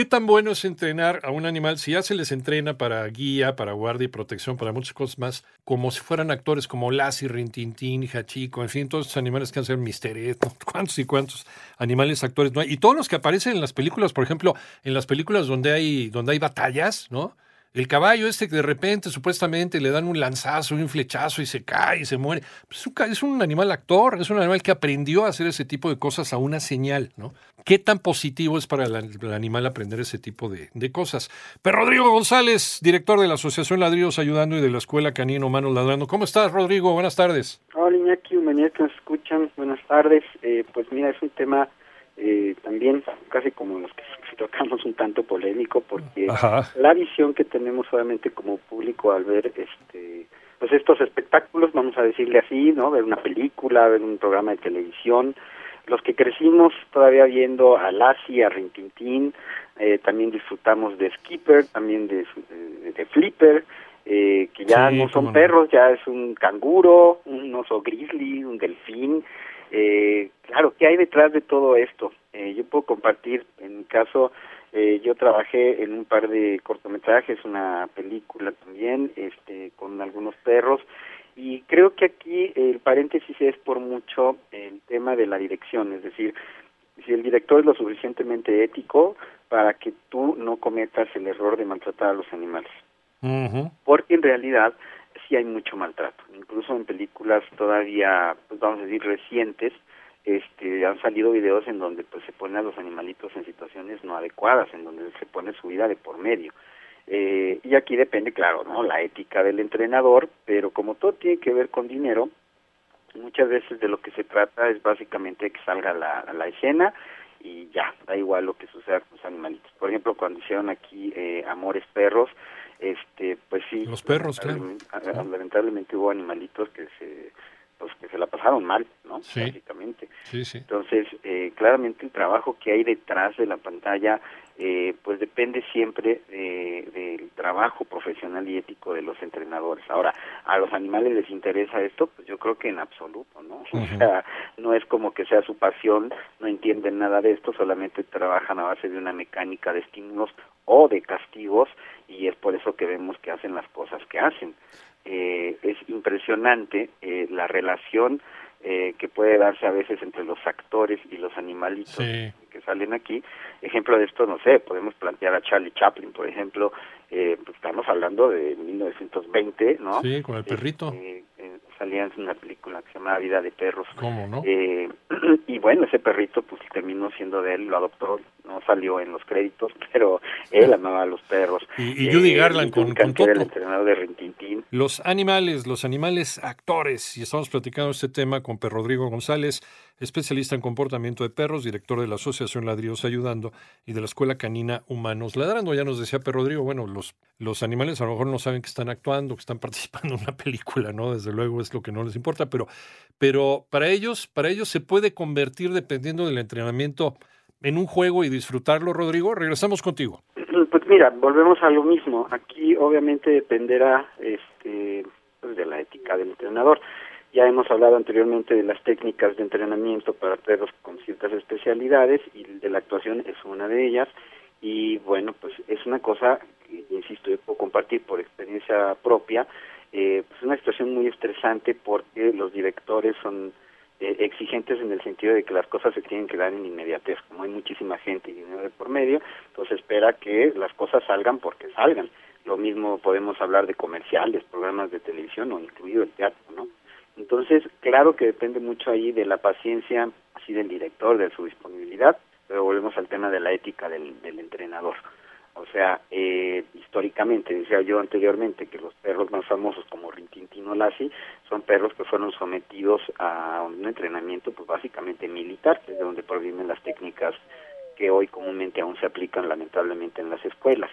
¿Qué tan bueno es entrenar a un animal si ya se les entrena para guía, para guardia y protección, para muchas cosas más, como si fueran actores como Lassie, Rintintín, Hachico, en fin, todos estos animales que han sido Mister Ed, cuántos y cuántos animales actores no hay? Y todos los que aparecen en las películas, por ejemplo, en las películas donde hay, donde hay batallas, ¿no? El caballo este que de repente supuestamente le dan un lanzazo, un flechazo y se cae y se muere. Pues es, un, animal actor, es un animal que aprendió a hacer ese tipo de cosas a una señal, ¿no? ¿Qué tan positivo es para el, animal aprender ese tipo de, cosas? Pero Rodrigo González, director de la Asociación Ladrillos Ayudando y de la Escuela Canino Manos Ladrando. ¿Cómo estás, Rodrigo? Buenas tardes. Hola, Iñaki, humanidad que nos escuchan. Buenas tardes. Eh, pues mira, es un tema eh, también casi como los que tocamos un tanto polémico porque la visión que tenemos obviamente como público al ver este pues estos espectáculos vamos a decirle así no ver una película ver un programa de televisión. Los que crecimos todavía viendo a Lassie, a Rintintín, eh, también disfrutamos de Skipper, también de, de, Flipper, eh, que ya no son perros, ya es un canguro, un oso grizzly, un delfín, eh, claro, ¿qué hay detrás de todo esto? Eh, yo puedo compartir, en mi caso, eh, yo trabajé en un par de cortometrajes, una película también, este, con algunos perros, y creo que aquí el paréntesis es por mucho el tema de la dirección, es decir, si el director es lo suficientemente ético para que tú no cometas el error de maltratar a los animales. Porque en realidad sí hay mucho maltrato. Incluso en películas todavía, pues vamos a decir, recientes, este, han salido videos en donde pues se ponen a los animalitos en situaciones no adecuadas, en donde se pone su vida de por medio. Eh, y aquí depende, claro, ¿no? La ética del entrenador, pero como todo tiene que ver con dinero, muchas veces de lo que se trata es básicamente que salga la, la escena y ya, da igual lo que suceda con los animalitos. Por ejemplo, cuando hicieron aquí eh, Amores Perros, este pues sí los perros lamentablemente, hubo animalitos que se pues que se la pasaron mal no sí. Básicamente sí, sí. entonces eh, claramente el trabajo que hay detrás de la pantalla eh, pues depende siempre del trabajo profesional y ético de los entrenadores. Ahora, a los animales les interesa esto, pues yo creo que en absoluto, ¿no? O sea, no es como que sea su pasión, no entienden nada de esto, solamente trabajan a base de una mecánica de estímulos o de castigos y es por eso que vemos que hacen las cosas que hacen. Eh, es impresionante eh, la relación eh, que puede darse a veces entre los actores y los animalitos que salen aquí. Ejemplo de esto, no sé, podemos plantear a Charlie Chaplin, por ejemplo, eh, pues estamos hablando de 1920, ¿no? Sí, con el perrito. Eh, salía en una película que se llama Vida de Perros. ¿Cómo, no? Eh, y bueno, ese perrito pues terminó siendo de él, lo adoptó, no salió en los créditos, pero él amaba a los perros. Y, y Judy Garland con, con Toto. el entrenador de Rintintín. Los animales, los animales actores, y estamos platicando este tema con Per Rodrigo González, especialista en comportamiento de perros, director de la Asociación Ladrillos Ayudando y de la Escuela Canina Humanos Ladrando. Ya nos decía Per Rodrigo, bueno, los, los animales a lo mejor no saben que están actuando, que están participando en una película, ¿no? Desde luego es lo que no les importa, pero, pero para ellos, para ellos se puede convertir, dependiendo del entrenamiento, en un juego y disfrutarlo, Rodrigo. Regresamos contigo. Pues mira, volvemos a lo mismo. Aquí obviamente dependerá este, pues de la ética del entrenador. Ya hemos hablado anteriormente de las técnicas de entrenamiento para perros con ciertas especialidades y de la actuación es una de ellas. Y bueno, pues es una cosa que, insisto, yo puedo compartir por experiencia propia. Eh, pues una situación muy estresante porque los directores son eh, exigentes en el sentido de que las cosas se tienen que dar en inmediatez. Como hay muchísima gente y dinero de por medio, entonces espera que las cosas salgan porque salgan. Lo mismo podemos hablar de comerciales, programas de televisión o incluido el teatro, ¿no? Entonces, claro que depende mucho ahí de la paciencia, así del director, de su disponibilidad, pero volvemos al tema de la ética del, entrenador. O sea, eh, históricamente, decía yo anteriormente, que los perros más famosos como Rintintino Lassi son perros que fueron sometidos a un entrenamiento pues básicamente militar, que es de donde provienen las técnicas que hoy comúnmente aún se aplican lamentablemente en las escuelas.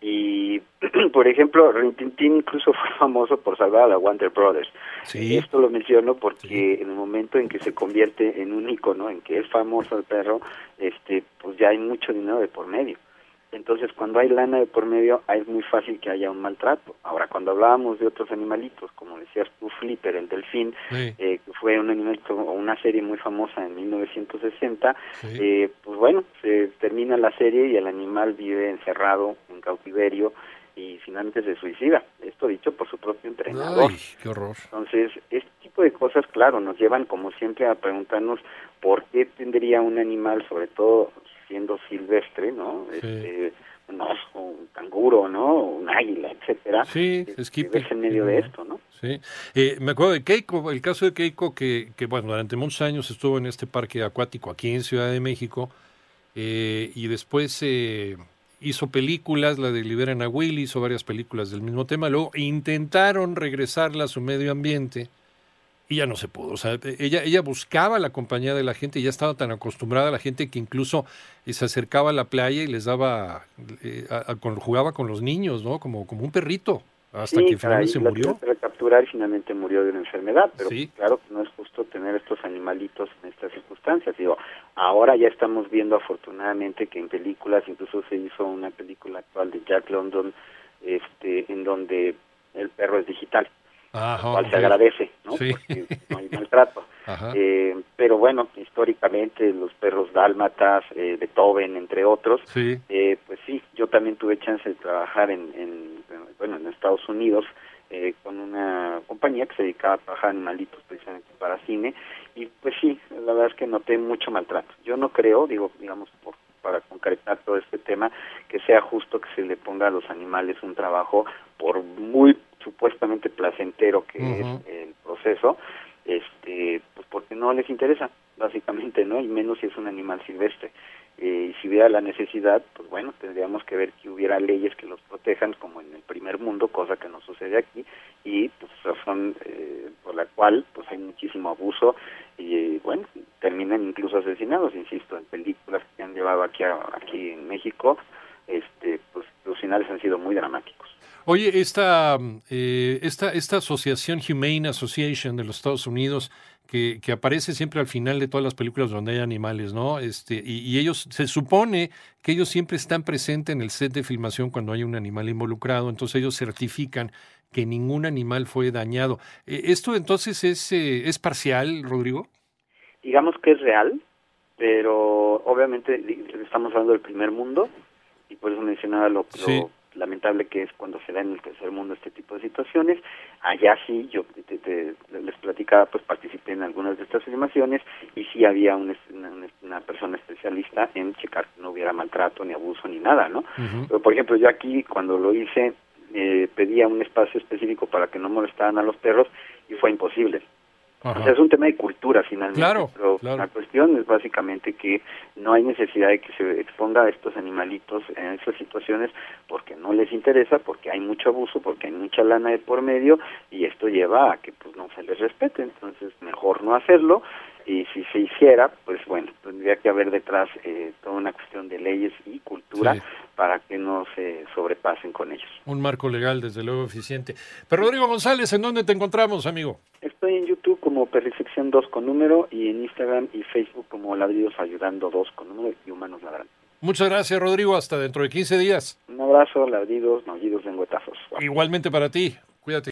Y, por ejemplo, Rintintín incluso fue famoso por salvar a la Wonder Brothers. Sí. Esto lo menciono porque en el momento en que se convierte en un icono, en que es famoso el perro, este, pues ya hay mucho dinero de por medio. Entonces, cuando hay lana de por medio, es muy fácil que haya un maltrato. Ahora, cuando hablábamos de otros animalitos, como decías tú, Flipper, el delfín, eh, que fue un animalito o una serie muy famosa en 1960, eh, pues bueno, se termina la serie y el animal vive encerrado en cautiverio y finalmente se suicida. Esto dicho por su propio entrenador. Ay, qué horror. Entonces, este tipo de cosas, claro, nos llevan como siempre a preguntarnos por qué tendría un animal, sobre todo siendo silvestre, ¿no? Este, un oso, un canguro, ¿no? Un águila, etcétera. Sí, es que en medio de esto, ¿no? Sí. Eh, me acuerdo de Keiko, el caso de Keiko, que, que, bueno, durante muchos años estuvo en este parque acuático aquí en Ciudad de México, eh, y después eh, hizo películas, la de Liberan a Willy, hizo varias películas del mismo tema, luego intentaron regresarla a su medio ambiente, y ya no se pudo. O sea, ella, ella buscaba la compañía de la gente y ya estaba tan acostumbrada a la gente que incluso eh, se acercaba a la playa y les daba, eh, jugaba con los niños, ¿no? Como, como un perrito, hasta que finalmente se murió. recapturar y finalmente murió de una enfermedad, pero claro que no es justo tener estos animalitos en estas circunstancias. Digo, ahora ya estamos viendo afortunadamente que en películas, incluso se hizo una película actual de Jack London, este, en donde el perro es digital cual se agradece, ¿no? Porque no hay maltrato. Eh, pero bueno, históricamente los perros dálmatas, eh, Beethoven, entre otros, eh, pues sí, yo también tuve chance de trabajar en, en bueno, en Estados Unidos eh, con una compañía que se dedicaba a trabajar animalitos precisamente para cine y pues sí, la verdad es que noté mucho maltrato. Yo no creo, digo, digamos, por, para concretar todo este tema, que sea justo que se le ponga a los animales un trabajo por muy supuestamente placentero que es el proceso, este, pues porque no les interesa, básicamente, ¿no? Y menos si es un animal silvestre. Eh, y si hubiera la necesidad, pues bueno, tendríamos que ver que hubiera leyes que los protejan, como en el primer mundo, cosa que no sucede aquí, y pues razón eh, por la cual pues hay muchísimo abuso y bueno, terminan incluso asesinados, insisto, en películas que han llevado aquí aquí en México, este, pues los finales han sido muy dramáticos. Oye, esta, eh, esta, esta asociación Humane Association de los Estados Unidos, que, que, aparece siempre al final de todas las películas donde hay animales, ¿no? Este, y, ellos, se supone que ellos siempre están presentes en el set de filmación cuando hay un animal involucrado, entonces ellos certifican que ningún animal fue dañado. Eh, ¿Esto entonces es, eh, es parcial, Rodrigo? Digamos que es real, pero obviamente estamos hablando del primer mundo y por eso mencionaba lo, lo lamentable que es cuando se da en el tercer mundo este tipo de situaciones. Allá sí, yo les platicaba, pues participé en algunas de estas filmaciones y sí había una, persona especialista en checar que no hubiera maltrato, ni abuso, ni nada, ¿no? Pero, por ejemplo, yo aquí cuando lo hice, eh, pedía un espacio específico para que no molestaran a los perros y fue imposible es un tema de cultura finalmente. Claro, pero la cuestión es básicamente que no hay necesidad de que se exponga a estos animalitos en esas situaciones porque no les interesa, porque hay mucho abuso, porque hay mucha lana de por medio y esto lleva a que pues no se les respete. Entonces, mejor no hacerlo y si se hiciera, pues bueno, tendría que haber detrás eh, toda una cuestión de leyes y cultura para que no se sobrepasen con ellos. Un marco legal, desde luego, eficiente. Pero Rodrigo González, ¿en dónde te encontramos, amigo? Estoy en YouTube como Perrisección 2 con número y en Instagram y Facebook como Ladridos Ayudando 2 con número y Humanos Ladrando. Muchas gracias, Rodrigo. Hasta dentro de 15 días. Un abrazo, ladridos, maullidos, lengüetazos. Igualmente para ti. Cuídate.